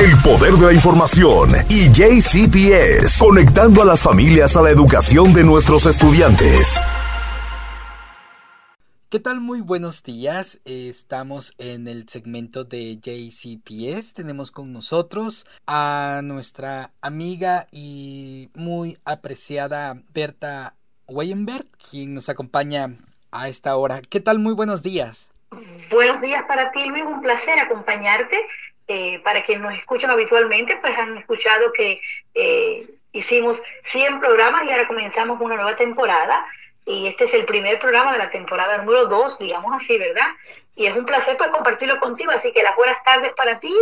el poder de la información y JCPS, conectando a las familias a la educación de nuestros estudiantes. ¿Qué tal? Muy buenos días. Estamos en el segmento de JCPS. Tenemos con nosotros a nuestra amiga y muy apreciada Berta Weyenberg, quien nos acompaña a esta hora. ¿Qué tal? Muy buenos días. Buenos días para ti, Luis. Un placer acompañarte. Eh, para quienes nos escuchan habitualmente, pues han escuchado que eh, hicimos 100 programas y ahora comenzamos una nueva temporada y este es el primer programa de la temporada número 2, digamos así, ¿verdad? Y es un placer pues compartirlo contigo, así que las buenas tardes para ti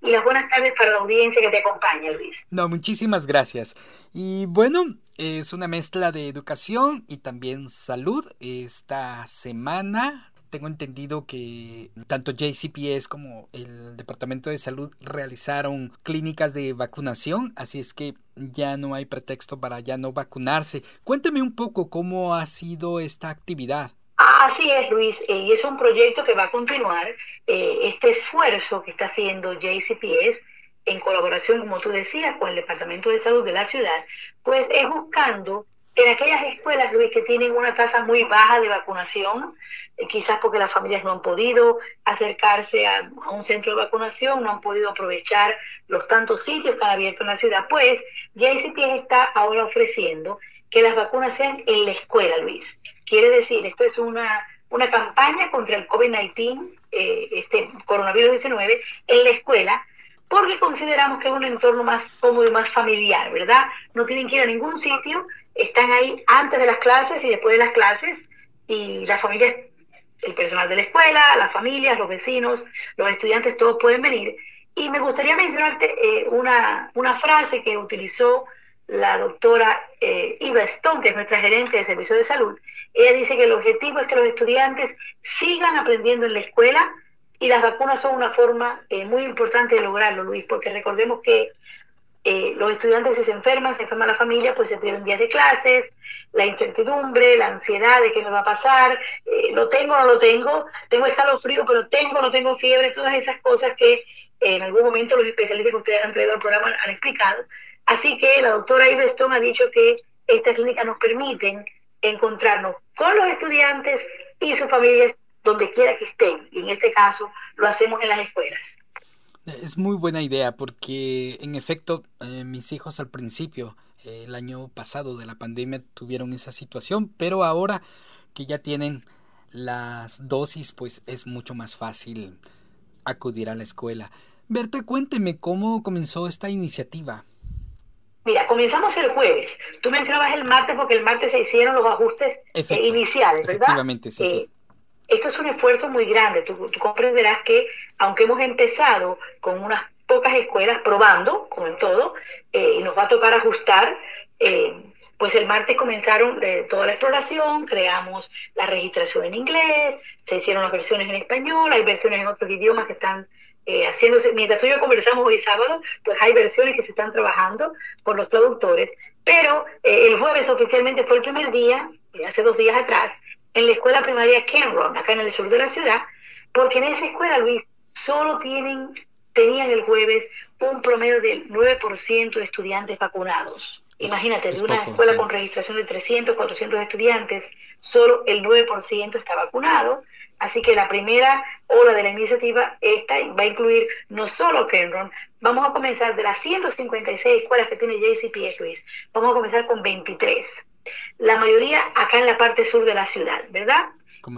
y las buenas tardes para la audiencia que te acompaña, Luis. No, muchísimas gracias. Y bueno, es una mezcla de educación y también salud. Esta semana tengo entendido que tanto JCPS como el Departamento de Salud realizaron clínicas de vacunación, así es que ya no hay pretexto para ya no vacunarse. Cuénteme un poco cómo ha sido esta actividad. Así es, Luis, eh, y es un proyecto que va a continuar. Eh, este esfuerzo que está haciendo JCPS en colaboración, como tú decías, con el Departamento de Salud de la ciudad, pues es buscando en aquellas escuelas, Luis, que tienen una tasa muy baja de vacunación, eh, quizás porque las familias no han podido acercarse a, un centro de vacunación, no han podido aprovechar los tantos sitios que han abierto en la ciudad, pues ya está ahora ofreciendo que las vacunas sean en la escuela, Luis. Quiere decir, esto es una, una campaña contra el COVID-19, eh, este coronavirus 19, en la escuela, porque consideramos que es un entorno más cómodo y más familiar, ¿verdad? No tienen que ir a ningún sitio, están ahí antes de las clases y después de las clases y las familias, el personal de la escuela, las familias, los vecinos, los estudiantes, todos pueden venir. Y me gustaría mencionarte eh, una, una frase que utilizó la doctora eh, Iva Stone, que es nuestra gerente de servicio de salud. Ella dice que el objetivo es que los estudiantes sigan aprendiendo en la escuela y las vacunas son una forma eh, muy importante de lograrlo, Luis, porque recordemos que eh, los estudiantes si se enferman, se enferma la familia, pues se pierden días de clases, la incertidumbre, la ansiedad de qué me va a pasar, eh, lo tengo no lo tengo, tengo escalofrío, pero tengo no tengo fiebre, todas esas cosas que en algún momento los especialistas que ustedes han traído al programa han explicado. Así que la doctora Iveston ha dicho que estas clínicas nos permiten encontrarnos con los estudiantes y sus familias donde quiera que estén. Y en este caso lo hacemos en las escuelas. Es muy buena idea porque en efecto eh, mis hijos al principio, eh, el año pasado de la pandemia, tuvieron esa situación, pero ahora que ya tienen las dosis, pues es mucho más fácil acudir a la escuela. Berta, cuénteme cómo comenzó esta iniciativa. Mira, comenzamos el jueves. Tú mencionabas el martes porque el martes se hicieron los ajustes eh, iniciales, ¿verdad? Efectivamente, sí, sí. Esto es un esfuerzo muy grande. Tú, comprenderás que, aunque hemos empezado con unas pocas escuelas probando, como en todo, eh, y nos va a tocar ajustar, eh, pues el martes comenzaron de toda la exploración, creamos la registración en inglés, se hicieron las versiones en español, hay versiones en otros idiomas que están eh, haciéndose, mientras tú y yo conversamos hoy sábado, pues hay versiones que se están trabajando por los traductores, pero el jueves oficialmente fue el primer día, hace dos días atrás, en la escuela primaria Kenron, acá en el sur de la ciudad, porque en esa escuela, Luis, solo tienen, tenían el jueves un promedio del 9% de estudiantes vacunados. Imagínate, de una escuela con registración de 300, 400 estudiantes, solo el 9% está vacunado. Así que la primera ola de la iniciativa esta va a incluir no solo Kenron, vamos a comenzar de las 156 escuelas que tiene JCPS, Luis, vamos a comenzar con 23 la mayoría acá en la parte sur de la ciudad, ¿verdad?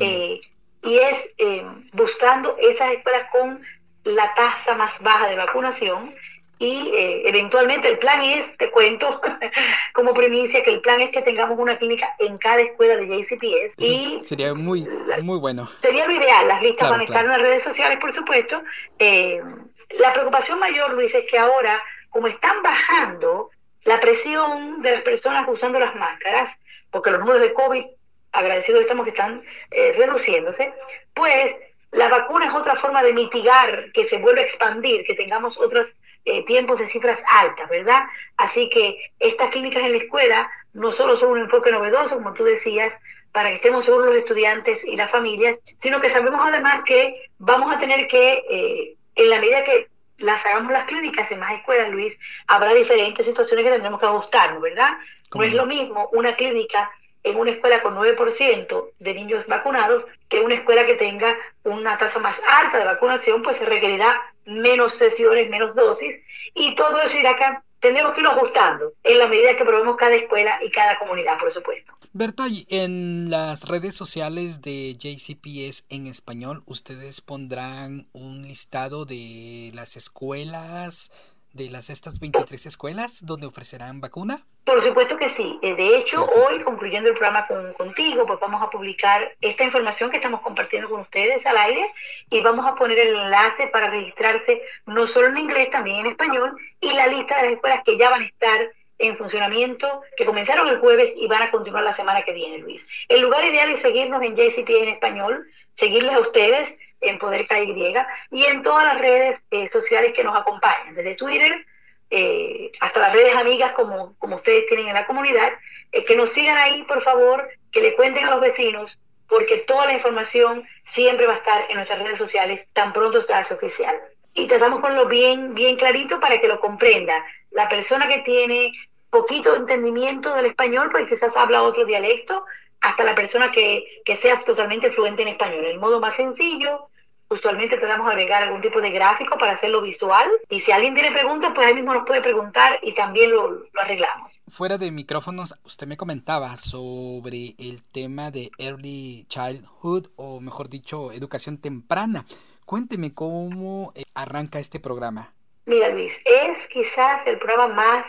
Eh, y es eh, buscando esas escuelas con la tasa más baja de vacunación y eh, eventualmente el plan es, te cuento como primicia, que el plan es que tengamos una clínica en cada escuela de JCPS. y sería muy, muy bueno. Sería lo ideal, las listas van a estar en las redes sociales, por supuesto. la preocupación mayor, Luis, es que ahora, como están bajando la presión de las personas usando las máscaras, porque los números de COVID, agradecidos estamos que están eh, reduciéndose, pues la vacuna es otra forma de mitigar que se vuelva a expandir, que tengamos otros eh, tiempos de cifras altas, ¿verdad? Así que estas clínicas en la escuela no solo son un enfoque novedoso, como tú decías, para que estemos seguros los estudiantes y las familias, sino que sabemos además que vamos a tener que, eh, en la medida que las hagamos las clínicas en más escuelas, Luis, habrá diferentes situaciones que tendremos que ajustarnos, ¿verdad? No es lo mismo una clínica en una escuela con 9% de niños vacunados que una escuela que tenga una tasa más alta de vacunación, pues se requerirá menos sesiones, menos dosis, y todo eso irá acá. Tendremos que irlo ajustando en la medida que probemos cada escuela y cada comunidad, por supuesto. Berta, en las redes sociales de JCPS en español, ustedes pondrán un listado de las escuelas, de las estas 23 escuelas donde ofrecerán vacuna? Por supuesto que sí. Eh, de hecho, hoy, concluyendo el programa con, contigo, pues vamos a publicar esta información que estamos compartiendo con ustedes al aire y vamos a poner el enlace para registrarse no solo en inglés, también en español y la lista de las escuelas que ya van a estar en funcionamiento, que comenzaron el jueves y van a continuar la semana que viene, Luis. El lugar ideal es seguirnos en JCP en español, seguirles a ustedes en Poder KY y en todas las redes eh, sociales que nos acompañan, desde Twitter eh, hasta las redes amigas como, como ustedes tienen en la comunidad, eh, que nos sigan ahí, por favor, que le cuenten a los vecinos, porque toda la información siempre va a estar en nuestras redes sociales tan pronto sea oficial. Y tratamos con lo bien, bien clarito para que lo comprenda. La persona que tiene poquito entendimiento del español, porque quizás habla otro dialecto, hasta la persona que, que sea totalmente fluente en español. El modo más sencillo, usualmente tratamos de agregar algún tipo de gráfico para hacerlo visual. Y si alguien tiene preguntas, pues ahí mismo nos puede preguntar y también lo, lo, arreglamos. Fuera de micrófonos, usted me comentaba sobre el tema de Early Childhood, o mejor dicho, educación temprana. Cuénteme cómo eh, arranca este programa. Mira, Luis, es quizás el programa más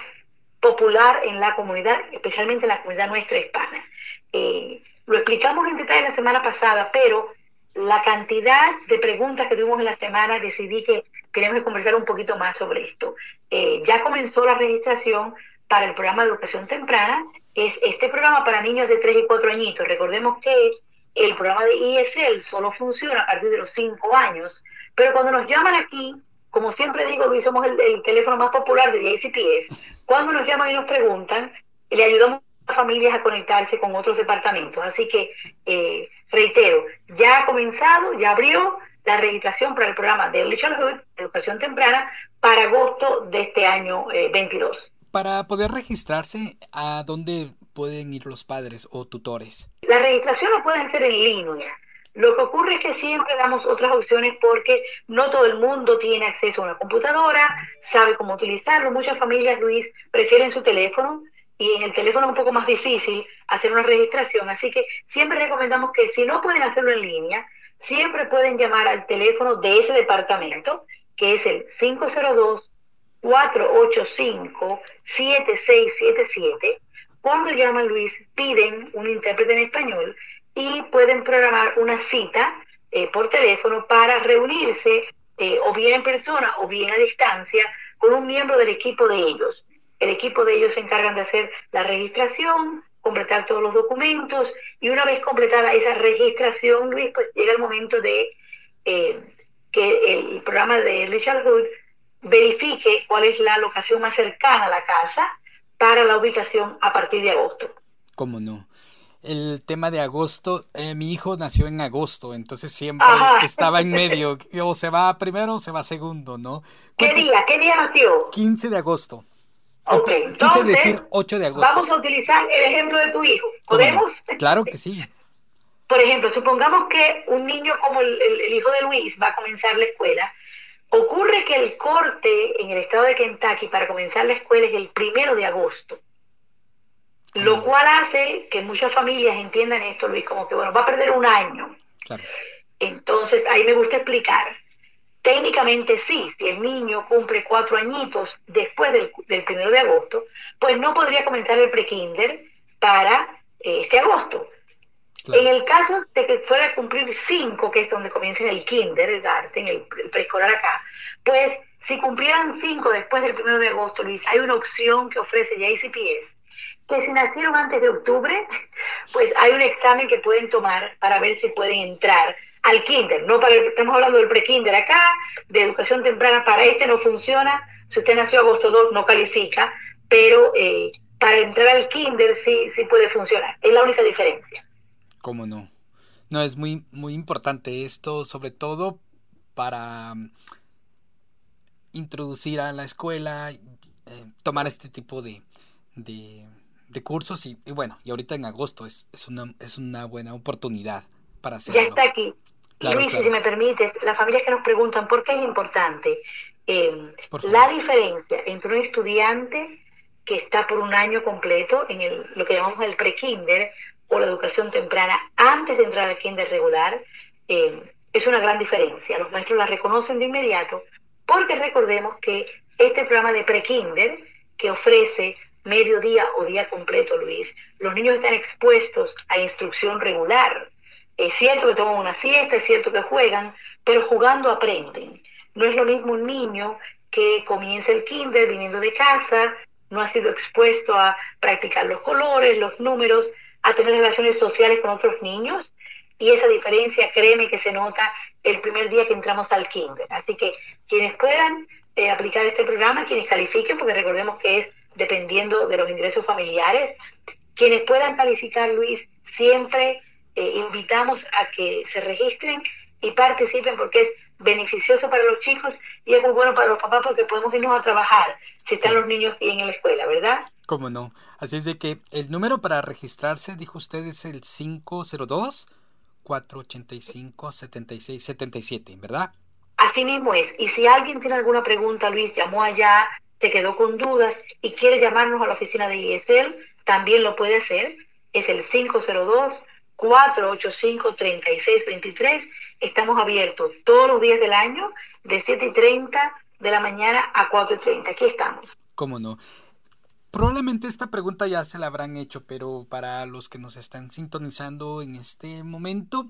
popular en la comunidad, especialmente en la comunidad nuestra hispana. Eh, lo explicamos en detalle la semana pasada, pero la cantidad de preguntas que tuvimos en la semana decidí que queremos conversar un poquito más sobre esto. Eh, ya comenzó la registración para el programa de educación temprana, es este programa para niños de 3 y 4 añitos. Recordemos que el programa de ESL solo funciona a partir de los 5 años, pero cuando nos llaman aquí, como siempre digo, Luis, somos el, el teléfono más popular de JCPS, cuando nos llaman y nos preguntan, le ayudamos familias a conectarse con otros departamentos. Así que, eh, reitero, ya ha comenzado, ya abrió la registración para el programa de Early Childhood, Educación Temprana, para agosto de este año 22. Eh, para poder registrarse, ¿a dónde pueden ir los padres o tutores? La registración lo pueden hacer en línea. Lo que ocurre es que siempre damos otras opciones porque no todo el mundo tiene acceso a una computadora, sabe cómo utilizarlo. Muchas familias, Luis, prefieren su teléfono y en el teléfono es un poco más difícil hacer una registración. Así que siempre recomendamos que si no pueden hacerlo en línea, siempre pueden llamar al teléfono de ese departamento, que es el 502-485-7677. Cuando llaman Luis, piden un intérprete en español y pueden programar una cita eh, por teléfono para reunirse eh, o bien en persona o bien a distancia con un miembro del equipo de ellos. El equipo de ellos se encargan de hacer la registración, completar todos los documentos y una vez completada esa registración, pues llega el momento de eh, que el programa de Richard Hood verifique cuál es la locación más cercana a la casa para la ubicación a partir de agosto. ¿Cómo no? El tema de agosto, eh, mi hijo nació en agosto, entonces siempre estaba en medio, o se va primero o se va segundo, ¿no? ¿Qué día? ¿Qué día nació? 15 de agosto. Ok, Quise decir 8 de agosto. Vamos a utilizar el ejemplo de tu hijo. ¿Podemos? Claro que sí. Por ejemplo, supongamos que un niño como el, el, hijo de Luis va a comenzar la escuela. Ocurre que el corte en el estado de Kentucky para comenzar la escuela es el primero de agosto. Lo cual hace que muchas familias entiendan esto, Luis, como que, bueno, va a perder un año. Entonces, ahí me gusta explicar. Técnicamente sí, si el niño cumple cuatro añitos después del, del primero de agosto, pues no podría comenzar el prekinder para eh, este agosto. En el caso de que fuera a cumplir cinco, que es donde comienza el kinder, el garten, el, el preescolar acá, pues si cumplieran cinco después del primero de agosto, Luis, hay una opción que ofrece JCPS que si nacieron antes de octubre, pues hay un examen que pueden tomar para ver si pueden entrar al kinder. No para estamos hablando del pre-kinder acá, de educación temprana, para este no funciona. Si usted nació agosto 2, no califica, pero eh, para entrar al kinder sí, sí puede funcionar. Es la única diferencia. ¿Cómo no? No, es muy, muy importante esto, sobre todo para introducir a la escuela, eh, tomar este tipo de, de, cursos y, bueno, y ahorita en agosto es, es, una, es una buena oportunidad para hacerlo. Ya está aquí. Luis, si me permites, las familias que nos preguntan por qué es importante, eh, la diferencia entre un estudiante que está por un año completo en el, lo que llamamos el pre-kinder o la educación temprana antes de entrar al kinder regular, eh, es una gran diferencia. Los maestros la reconocen de inmediato porque recordemos que este programa de pre-kinder que ofrece mediodía o día completo, Luis, los niños están expuestos a instrucción regular. Es cierto que toman una siesta, es cierto que juegan, pero jugando aprenden. No es lo mismo un niño que comienza el kinder viniendo de casa, no ha sido expuesto a practicar los colores, los números, a tener relaciones sociales con otros niños. Y esa diferencia, créeme que se nota el primer día que entramos al kinder. Así que quienes puedan eh, aplicar este programa, quienes califiquen, porque recordemos que es dependiendo de los ingresos familiares, quienes puedan calificar, Luis, siempre eh, invitamos a que se registren y participen porque es beneficioso para los chicos y es muy bueno para los papás porque podemos irnos a trabajar si están los niños bien en la escuela, ¿verdad? Cómo no. Así es de que el número para registrarse, dijo usted, es el 502 485 7677, ¿verdad? Así mismo es. Y si alguien tiene alguna pregunta, Luis, llamó allá, se quedó con dudas y quiere llamarnos a la oficina de ISL, también lo puede hacer. Es el 502 485-3623. Estamos abiertos todos los días del año, de 7 y 30 de la mañana a 4 y 30. Aquí estamos. ¿Cómo no? Probablemente esta pregunta ya se la habrán hecho, pero para los que nos están sintonizando en este momento,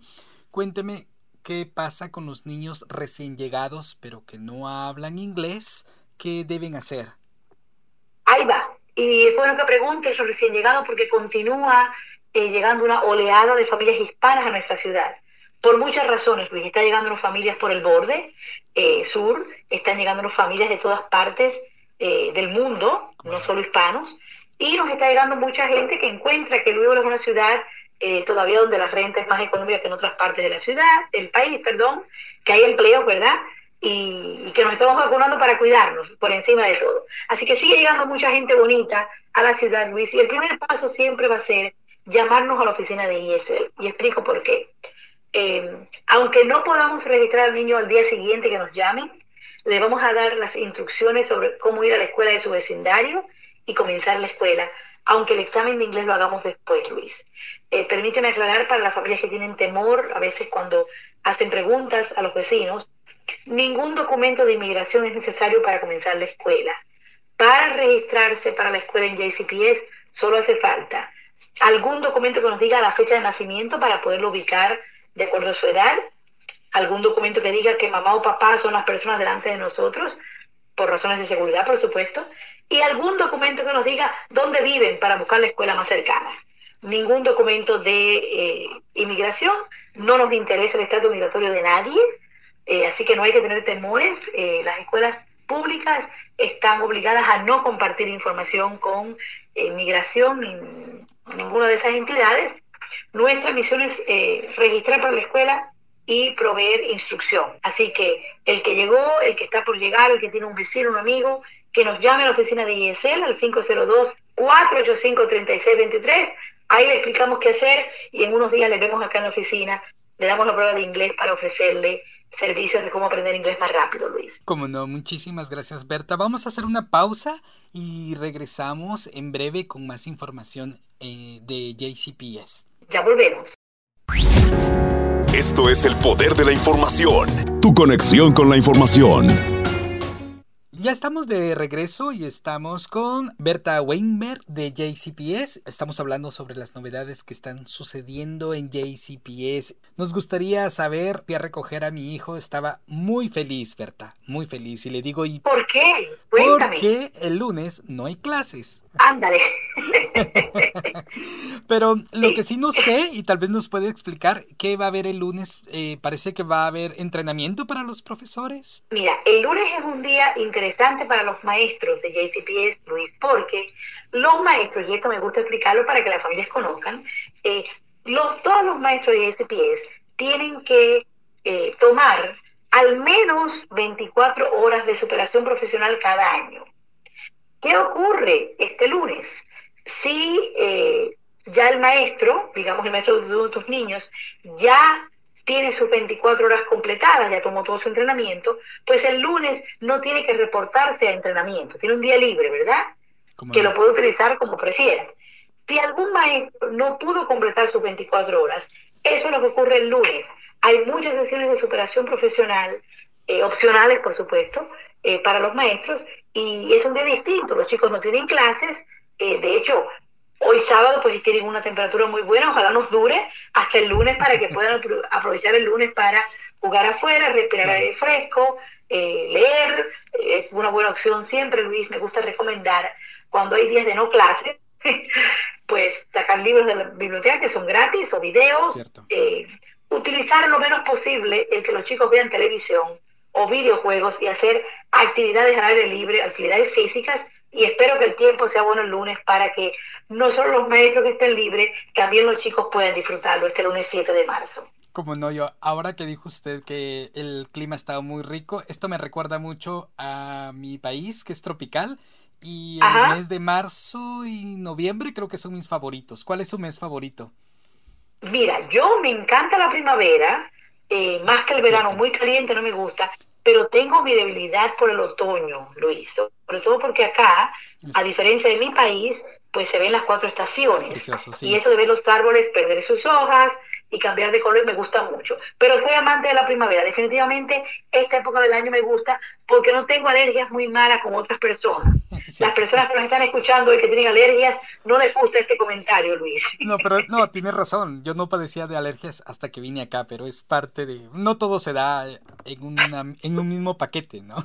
cuénteme qué pasa con los niños recién llegados, pero que no hablan inglés, ¿qué deben hacer? Ahí va. Y es bueno que preguntes los recién llegados porque continúa eh, llegando una oleada de familias hispanas a nuestra ciudad. Por muchas razones, Luis, está llegando familias por el borde eh, sur, están llegando familias de todas partes eh, del mundo, no solo hispanos, y nos está llegando mucha gente que encuentra que luego es una ciudad todavía donde la renta es más económica que en otras partes de la ciudad, del país, perdón, que hay empleos, ¿verdad? Y, que nos estamos vacunando para cuidarnos por encima de todo. Así que sigue llegando mucha gente bonita a la ciudad, Luis, y el primer paso siempre va a ser llamarnos a la oficina de ISL. Y explico por qué. Eh, aunque no podamos registrar al niño al día siguiente que nos llamen, le vamos a dar las instrucciones sobre cómo ir a la escuela de su vecindario y comenzar la escuela, aunque el examen de inglés lo hagamos después, Luis. Eh, permíteme aclarar para las familias que tienen temor, a veces cuando hacen preguntas a los vecinos, ningún documento de inmigración es necesario para comenzar la escuela. Para registrarse para la escuela en JCPS solo hace falta algún documento que nos diga la fecha de nacimiento para poderlo ubicar de acuerdo a su edad, algún documento que diga que mamá o papá son las personas delante de nosotros, por razones de seguridad, por supuesto, y algún documento que nos diga dónde viven para buscar la escuela más cercana. Ningún documento de eh, inmigración, no nos interesa el estatus migratorio de nadie, eh, así que no hay que tener temores. Eh, las escuelas públicas están obligadas a no compartir información con inmigración ni ninguna de esas entidades. Nuestra misión es eh, registrar para la escuela y proveer instrucción. Así que el que llegó, el que está por llegar, el que tiene un vecino, un amigo, que nos llame a la oficina de ISL al 502-485-3623. Ahí le explicamos qué hacer y en unos días le vemos acá en la oficina, le damos la prueba de inglés para ofrecerle servicios de cómo aprender inglés más rápido, Luis. Como no, muchísimas gracias, Berta. Vamos a hacer una pausa y regresamos en breve con más información eh, de JCPS. Ya volvemos. Esto es el poder de la información. Tu conexión con la información. Ya estamos de regreso y estamos con Berta Weinberg de JCPS. Estamos hablando sobre las novedades que están sucediendo en JCPS. Nos gustaría saber, voy a recoger a mi hijo, estaba muy feliz, Berta, muy feliz. Y le digo, ¿y por qué? Porque el lunes no hay clases. Ándale. Pero lo que sí no sé, y tal vez nos puede explicar, ¿qué va a haber el lunes? Eh, parece que va a haber entrenamiento para los profesores. Mira, el lunes es un día interesante para los maestros de JCPS, Luis, porque los maestros, y esto me gusta explicarlo para que las familias conozcan, eh, los, todos los maestros de JCPS tienen que eh, tomar al menos 24 horas de superación profesional cada año. ¿Qué ocurre este lunes? Si eh, ya el maestro, digamos el maestro de tus niños, ya tiene sus 24 horas completadas, ya tomó todo su entrenamiento, pues el lunes no tiene que reportarse a entrenamiento, tiene un día libre, ¿verdad? Que lo puede utilizar como prefiera. Si algún maestro no pudo completar sus 24 horas, eso es lo que ocurre el lunes. Hay muchas sesiones de superación profesional, eh, opcionales por supuesto, eh, para los maestros, y es un día distinto. Los chicos no tienen clases, eh, de hecho, Hoy sábado pues tienen una temperatura muy buena, ojalá nos dure hasta el lunes para que puedan aprovechar el lunes para jugar afuera, respirar aire fresco, eh, leer, es una buena opción siempre, Luis, me gusta recomendar cuando hay días de no clase, pues sacar libros de la biblioteca que son gratis o videos, eh, utilizar lo menos posible el que los chicos vean televisión o videojuegos y hacer actividades al aire libre, actividades físicas y espero que el tiempo sea bueno el lunes para que no solo los maestros que estén libres, también los chicos puedan disfrutarlo este lunes 7 de marzo. Como no, yo, ahora que dijo usted que el clima estaba muy rico, esto me recuerda mucho a mi país, que es tropical, y el mes de marzo y noviembre creo que son mis favoritos. ¿Cuál es su mes favorito? Mira, yo me encanta la primavera, eh, más que el verano, muy caliente no me gusta, pero tengo mi debilidad por el otoño, Luis, sobre todo porque acá, a diferencia de mi país, pues se ven las cuatro estaciones. Y eso de ver los árboles perder sus hojas y cambiar de color me gusta mucho. Pero soy amante de la primavera. Definitivamente esta época del año me gusta porque no tengo alergias muy malas como otras personas. Las personas que nos están escuchando y que tienen alergias, no les gusta este comentario, Luis. No, pero no, tienes razón. Yo no padecía de alergias hasta que vine acá, pero es parte de... No todo se da en, una, en un mismo paquete, ¿no?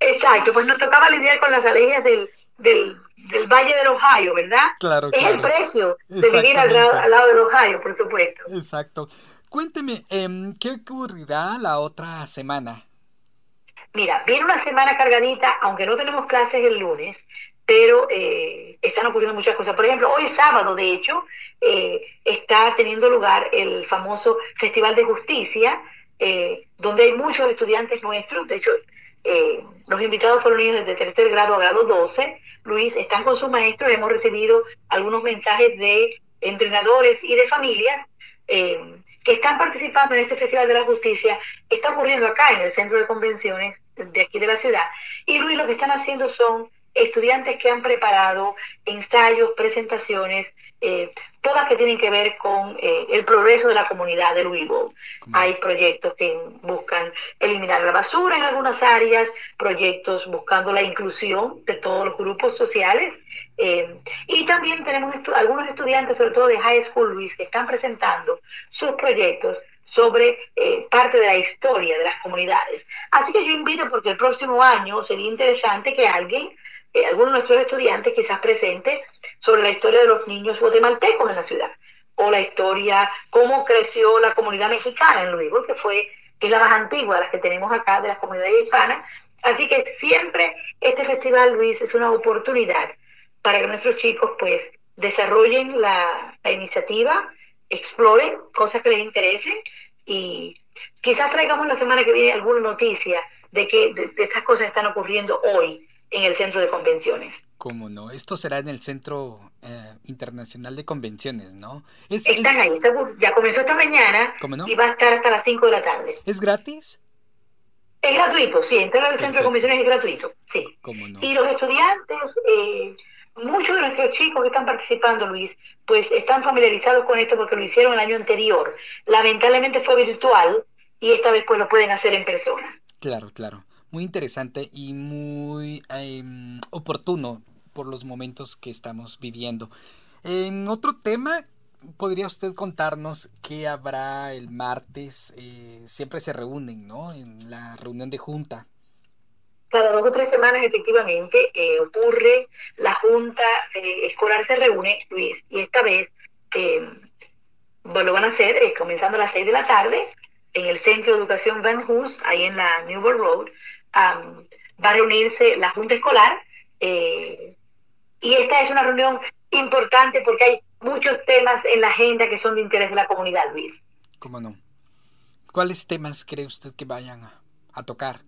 Exacto, pues nos tocaba lidiar con las alergias del, del, del Valle del Ohio, ¿verdad? Claro, Es el precio de vivir al, al, lado del Ohio, por supuesto. Exacto. Cuénteme, em, ¿qué ocurrirá la otra semana? Mira, viene una semana cargadita, aunque no tenemos clases el lunes, pero eh, están ocurriendo muchas cosas. Por ejemplo, hoy sábado, de hecho, eh, está teniendo lugar el famoso Festival de Justicia, eh, donde hay muchos estudiantes nuestros, de hecho, eh, los invitados fueron niños desde tercer grado a grado 12. Luis, están con sus maestros. Hemos recibido algunos mensajes de entrenadores y de familias eh, que están participando en este Festival de la Justicia. Está ocurriendo acá en el centro de convenciones de aquí de la ciudad. Y Luis, lo que están haciendo son estudiantes que han preparado ensayos, presentaciones, eh, todas que tienen que ver con eh, el progreso de la comunidad de Louisville. Hay proyectos que buscan eliminar la basura en algunas áreas, proyectos buscando la inclusión de todos los grupos sociales. Eh, y también tenemos algunos estudiantes, sobre todo de high school, Luis, que están presentando sus proyectos sobre parte de la historia de las comunidades. Así que yo invito porque el próximo año sería interesante que alguien eh, algunos de nuestros estudiantes quizás presentes sobre la historia de los niños guatemaltecos en la ciudad, o la historia, cómo creció la comunidad mexicana en Louisville, que fue es la más antigua de las que tenemos acá, de las comunidades hispanas. Así que siempre este festival, Luis, es una oportunidad para que nuestros chicos pues desarrollen la, iniciativa, exploren cosas que les interesen y quizás traigamos la semana que viene alguna noticia de que de estas cosas están ocurriendo hoy en el centro de convenciones. ¿Cómo no? Esto será en el Centro eh, Internacional de Convenciones, ¿no? Están ahí, ya comenzó esta mañana y va a estar hasta las 5 de la tarde. ¿Es gratis? Es gratuito, sí, entrar al Centro de Convenciones es gratuito, sí. ¿Cómo no? Y los estudiantes, eh, muchos de nuestros chicos que están participando, Luis, pues están familiarizados con esto porque lo hicieron el año anterior. Lamentablemente fue virtual y esta vez pues lo pueden hacer en persona. Claro, claro muy interesante y muy em, oportuno por los momentos que estamos viviendo. En otro tema, ¿podría usted contarnos qué habrá el martes? Eh, siempre se reúnen, ¿no? En la reunión de junta. Cada dos o tres semanas, efectivamente, eh, ocurre, la junta eh, escolar se reúne, Luis, y esta vez em, lo van a hacer comenzando a las seis de la tarde en el Centro de Educación Van Hoos, ahí en la Newburgh Road, va a reunirse la Junta Escolar eh, y esta es una reunión importante porque hay muchos temas en la agenda que son de interés de la comunidad, Luis. ¿Cómo no? ¿Cuáles temas cree usted que vayan a tocar?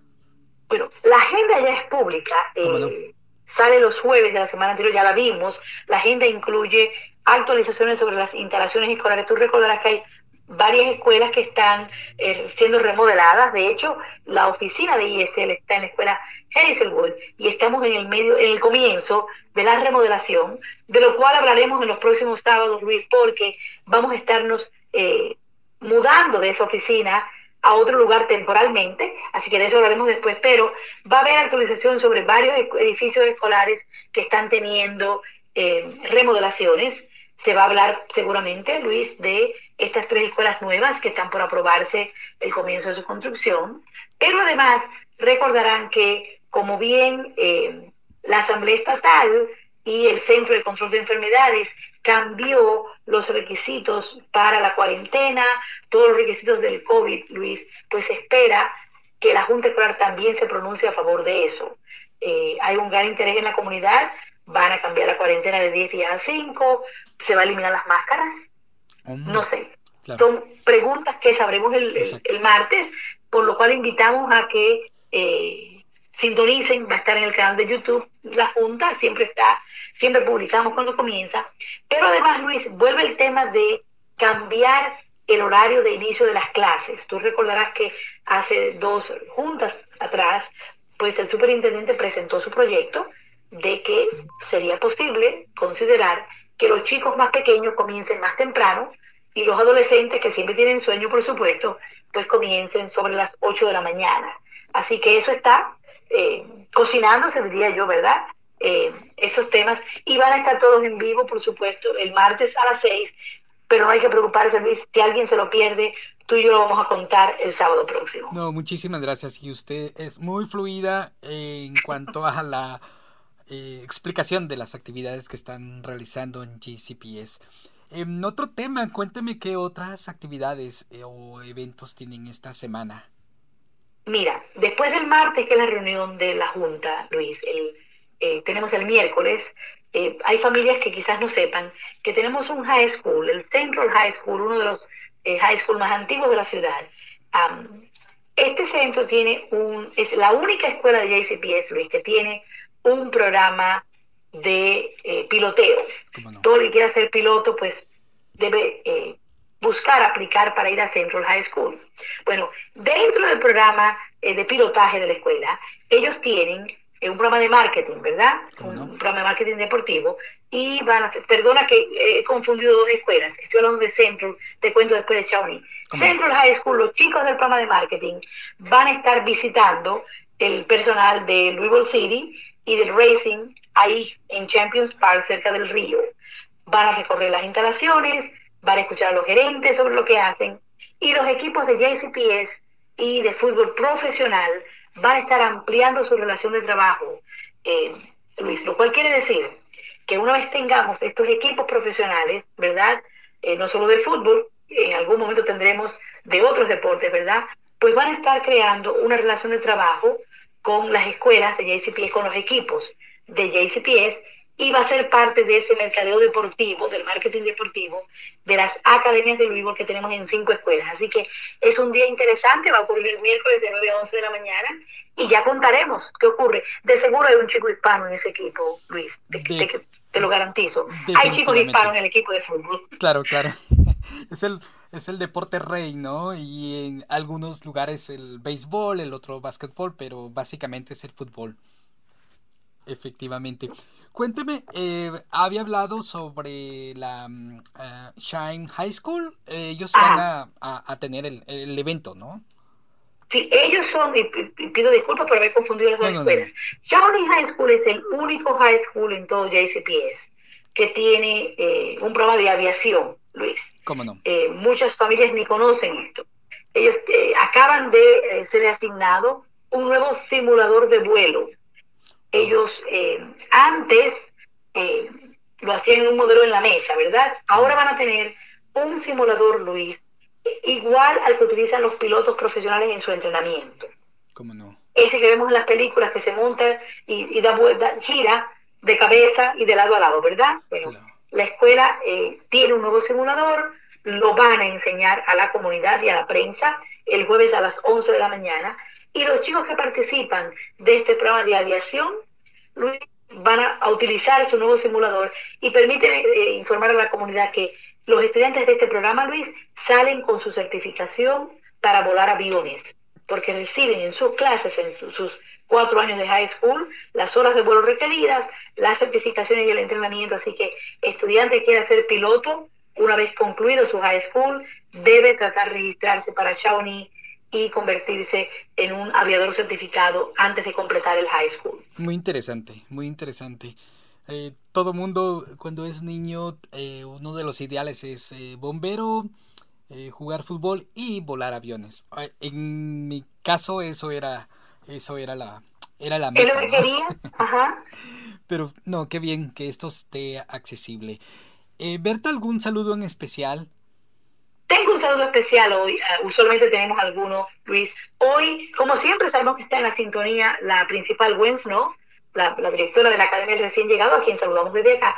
Bueno, la agenda ya es pública. Eh, sale los jueves de la semana anterior, ya la vimos. La agenda incluye actualizaciones sobre las instalaciones escolares. Tú recordarás que hay varias escuelas que están eh, siendo remodeladas. De hecho, la oficina de ISL está en la escuela Hazelwood y estamos en el medio, en el comienzo de la remodelación, de lo cual hablaremos en los próximos sábados, Luis, porque vamos a estarnos eh, mudando de esa oficina a otro lugar temporalmente, así que de eso hablaremos después, pero va a haber actualización sobre varios edificios escolares que están teniendo eh, remodelaciones. Se va a hablar seguramente, Luis, de estas tres escuelas nuevas que están por aprobarse el comienzo de su construcción, pero además recordarán que, como bien eh, la Asamblea Estatal y el Centro de Control de Enfermedades cambió los requisitos para la cuarentena, todos los requisitos del COVID, Luis, pues espera que la Junta Escolar también se pronuncie a favor de eso. Eh, hay un gran interés en la comunidad, van a cambiar la cuarentena de 10 días a 5, se va a eliminar las máscaras, no sé. Son preguntas que sabremos el, el, martes, por lo cual invitamos a que eh, sintonicen, va a estar en el canal de YouTube la Junta, siempre está, siempre publicamos cuando comienza. Pero además, Luis, vuelve el tema de cambiar el horario de inicio de las clases. Tú recordarás que hace dos juntas atrás, pues el superintendente presentó su proyecto de que sería posible considerar que los chicos más pequeños comiencen más temprano y los adolescentes que siempre tienen sueño, por supuesto, pues comiencen sobre las 8 de la mañana. Así que eso está eh, cocinándose, diría yo, ¿verdad? Eh, esos temas. Y van a estar todos en vivo, por supuesto, el martes a las 6, pero no hay que preocuparse, Luis, si alguien se lo pierde, tú y yo lo vamos a contar el sábado próximo. No, muchísimas gracias. Y usted es muy fluida en cuanto a la eh, explicación de las actividades que están realizando en GCPS. En otro tema, cuénteme qué otras actividades eh, o eventos tienen esta semana. Mira, después del martes, que es la reunión de la Junta, Luis, el, eh, tenemos el miércoles, eh, hay familias que quizás no sepan que tenemos un high school, el Central High School, uno de los eh, high school más antiguos de la ciudad. este centro tiene un, es la única escuela de JCPS, Luis, que tiene un programa de piloteo. Todo el que quiera ser piloto, pues debe buscar aplicar para ir a Central High School. Bueno, dentro del programa eh, de pilotaje de la escuela, ellos tienen eh, un programa de marketing, ¿verdad? Un, programa de marketing deportivo. Y van a hacer, perdona que he confundido dos escuelas, estoy hablando de Central, te cuento después de Shawnee. Central High School, los chicos del programa de marketing van a estar visitando el personal de Louisville City y del Racing ahí en Champions Park, cerca del río. Van a recorrer las instalaciones, van a escuchar a los gerentes sobre lo que hacen y los equipos de JCPS y de fútbol profesional van a estar ampliando su relación de trabajo, eh, Luis, lo cual quiere decir que una vez tengamos estos equipos profesionales, ¿verdad? Eh, no solo de fútbol, en algún momento tendremos de otros deportes, ¿verdad? Pues van a estar creando una relación de trabajo con las escuelas de JCPS, con los equipos de JCPS y va a ser parte de ese mercadeo deportivo, del marketing deportivo, de las academias de Louisville que tenemos en cinco escuelas. Así que es un día interesante, va a ocurrir el miércoles de 9 a 11 de la mañana y ya contaremos qué ocurre. De seguro hay un chico hispano en ese equipo, Luis, te, lo garantizo. Hay chicos hispanos en el equipo de fútbol. Claro, claro. Es el, es el deporte rey, ¿no? Y en algunos lugares el béisbol, el otro básquetbol, pero básicamente es el fútbol. Efectivamente. Cuénteme, eh, había hablado sobre la eh, Shine High School. ellos van a, a, tener el, el, evento, ¿no? Sí, ellos son, y, pido disculpas por haber confundido las dos escuelas. Shine High School es el único high school en todo JCPS que tiene eh, un programa de aviación, Luis. ¿Cómo no? muchas familias ni conocen esto. Ellos acaban de ser asignado un nuevo simulador de vuelo ellos eh, antes eh, lo hacían en un modelo en la mesa, ¿verdad? Ahora van a tener un simulador, Luis, igual al que utilizan los pilotos profesionales en su entrenamiento. ¿Cómo no? Ese que vemos en las películas que se monta y, da vuelta, gira de cabeza y de lado a lado, ¿verdad? Bueno, la escuela eh, tiene un nuevo simulador, lo van a enseñar a la comunidad y a la prensa el jueves a las 11 de la mañana Y los chicos que participan de este programa de aviación, van a, utilizar su nuevo simulador y permiten eh, informar a la comunidad que los estudiantes de este programa, Luis, salen con su certificación para volar aviones, porque reciben en sus clases, en sus cuatro años de high school, las horas de vuelo requeridas, las certificaciones y el entrenamiento. Así que estudiante que quiera ser piloto, una vez concluido su high school, debe tratar de registrarse para Shawnee y convertirse en un aviador certificado antes de completar el high school. Muy interesante, muy interesante. Eh, todo mundo cuando es niño, eh, uno de los ideales es eh, bombero, jugar fútbol y volar aviones. En mi caso eso era, eso era la, era la meta. ¿no? quería? Ajá. Pero no, qué bien que esto esté accesible. ¿Berta algún saludo en especial tengo un saludo especial hoy, uh, usualmente tenemos algunos, Luis. Hoy, como siempre, sabemos que está en la sintonía la principal Gwen ¿no? La, la, directora de la Academia Recién Llegado, a quien saludamos desde acá.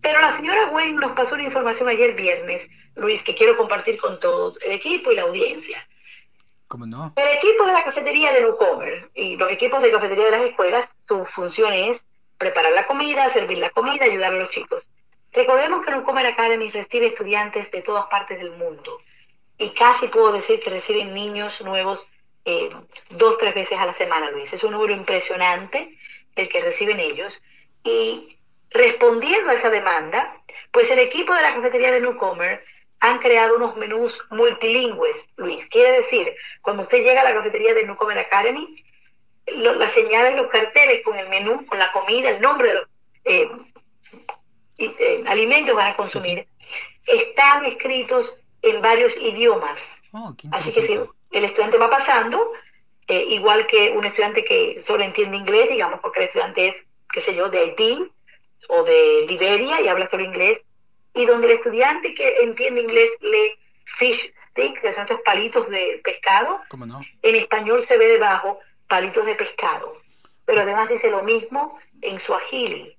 Pero la señora Gwen nos pasó una información ayer viernes, Luis, que quiero compartir con todo el equipo y la audiencia. ¿Cómo no? El equipo de la cafetería de Newcomer y los equipos de cafetería de las escuelas, su función es preparar la comida, servir la comida, ayudar a los chicos. Recordemos que Newcomer Academy recibe estudiantes de todas partes del mundo y casi puedo decir que reciben niños nuevos eh, dos, tres veces a la semana, Luis. Es un número impresionante el que reciben ellos. Y respondiendo a esa demanda, pues el equipo de la cafetería de Newcomer han creado unos menús multilingües, Luis. Quiere decir, cuando usted llega a la cafetería de Newcomer Academy, las señales, los carteles con el menú, con la comida, el nombre de los eh, eh, alimentos van a consumir, están escritos en varios idiomas. Oh, Así que si el estudiante va pasando, eh, igual que un estudiante que solo entiende inglés, digamos, porque el estudiante es, qué sé yo, de Haití o de Liberia y habla solo inglés, y donde el estudiante que entiende inglés lee fish stick, que son estos palitos de pescado, en español se ve debajo palitos de pescado, pero además dice lo mismo en suajili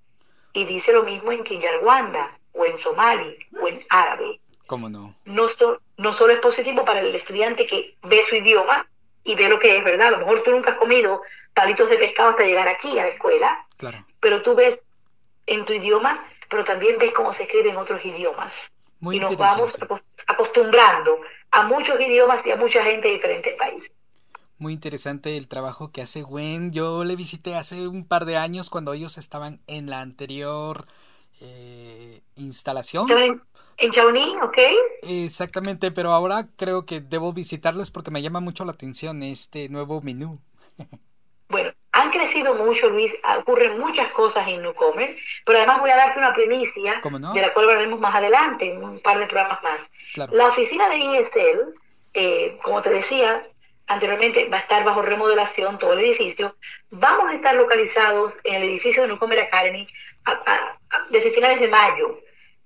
y dice lo mismo en Kinyarwanda, o en somali, o en árabe. ¿Cómo no? No, no solo es positivo para el estudiante que ve su idioma y ve lo que es, ¿verdad? A lo mejor tú nunca has comido palitos de pescado hasta llegar aquí a la escuela, claro. pero tú ves en tu idioma, pero también ves cómo se escribe en otros idiomas. Muy y nos vamos acostumbrando a muchos idiomas y a mucha gente de diferentes países. Muy interesante el trabajo que hace Gwen. Yo le visité hace un par de años cuando ellos estaban en la anterior eh, instalación. En Shawnee, ¿ok? Exactamente, pero ahora creo que debo visitarles porque me llama mucho la atención este nuevo menú. bueno, han crecido mucho, Luis. Ocurren muchas cosas en Newcomer, pero además voy a darte una primicia de la cual hablaremos más adelante en un par de programas más. La oficina de ISL, eh, como te decía, anteriormente va a estar bajo remodelación todo el edificio. Vamos a estar localizados en el edificio de Newcomer Academy desde finales de mayo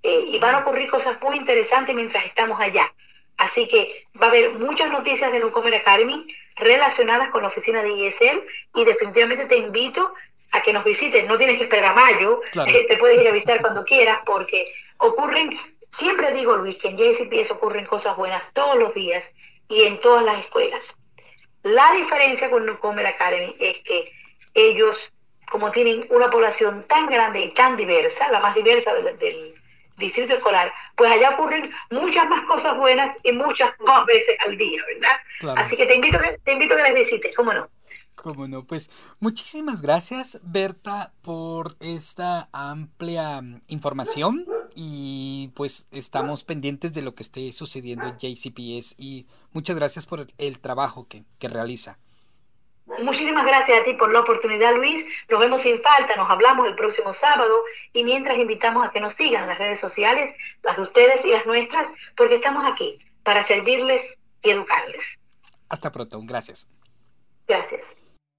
eh, y van a ocurrir cosas muy interesantes mientras estamos allá. Así que va a haber muchas noticias de Newcomer Academy relacionadas con la oficina de ISL y definitivamente te invito a que nos visites. No tienes que esperar a mayo, eh, te puedes ir a visitar cuando quieras porque ocurren, siempre digo Luis, que en JCPS ocurren cosas buenas todos los días y en todas las escuelas. La diferencia con Newcomer Academy es que ellos, como tienen una población tan grande y tan diversa, la más diversa del, distrito escolar, pues allá ocurren muchas más cosas buenas y muchas más veces al día, ¿verdad? Así que te invito, te invito a que les visites, ¿cómo no? Cómo no, pues muchísimas gracias Berta por esta amplia mm, información y pues estamos pendientes de lo que esté sucediendo en JCPS y muchas gracias por el trabajo que, que realiza. Muchísimas gracias a ti por la oportunidad, Luis. Nos vemos sin falta, nos hablamos el próximo sábado y mientras invitamos a que nos sigan las redes sociales, las de ustedes y las nuestras, porque estamos aquí para servirles y educarles. Hasta pronto, gracias. Gracias.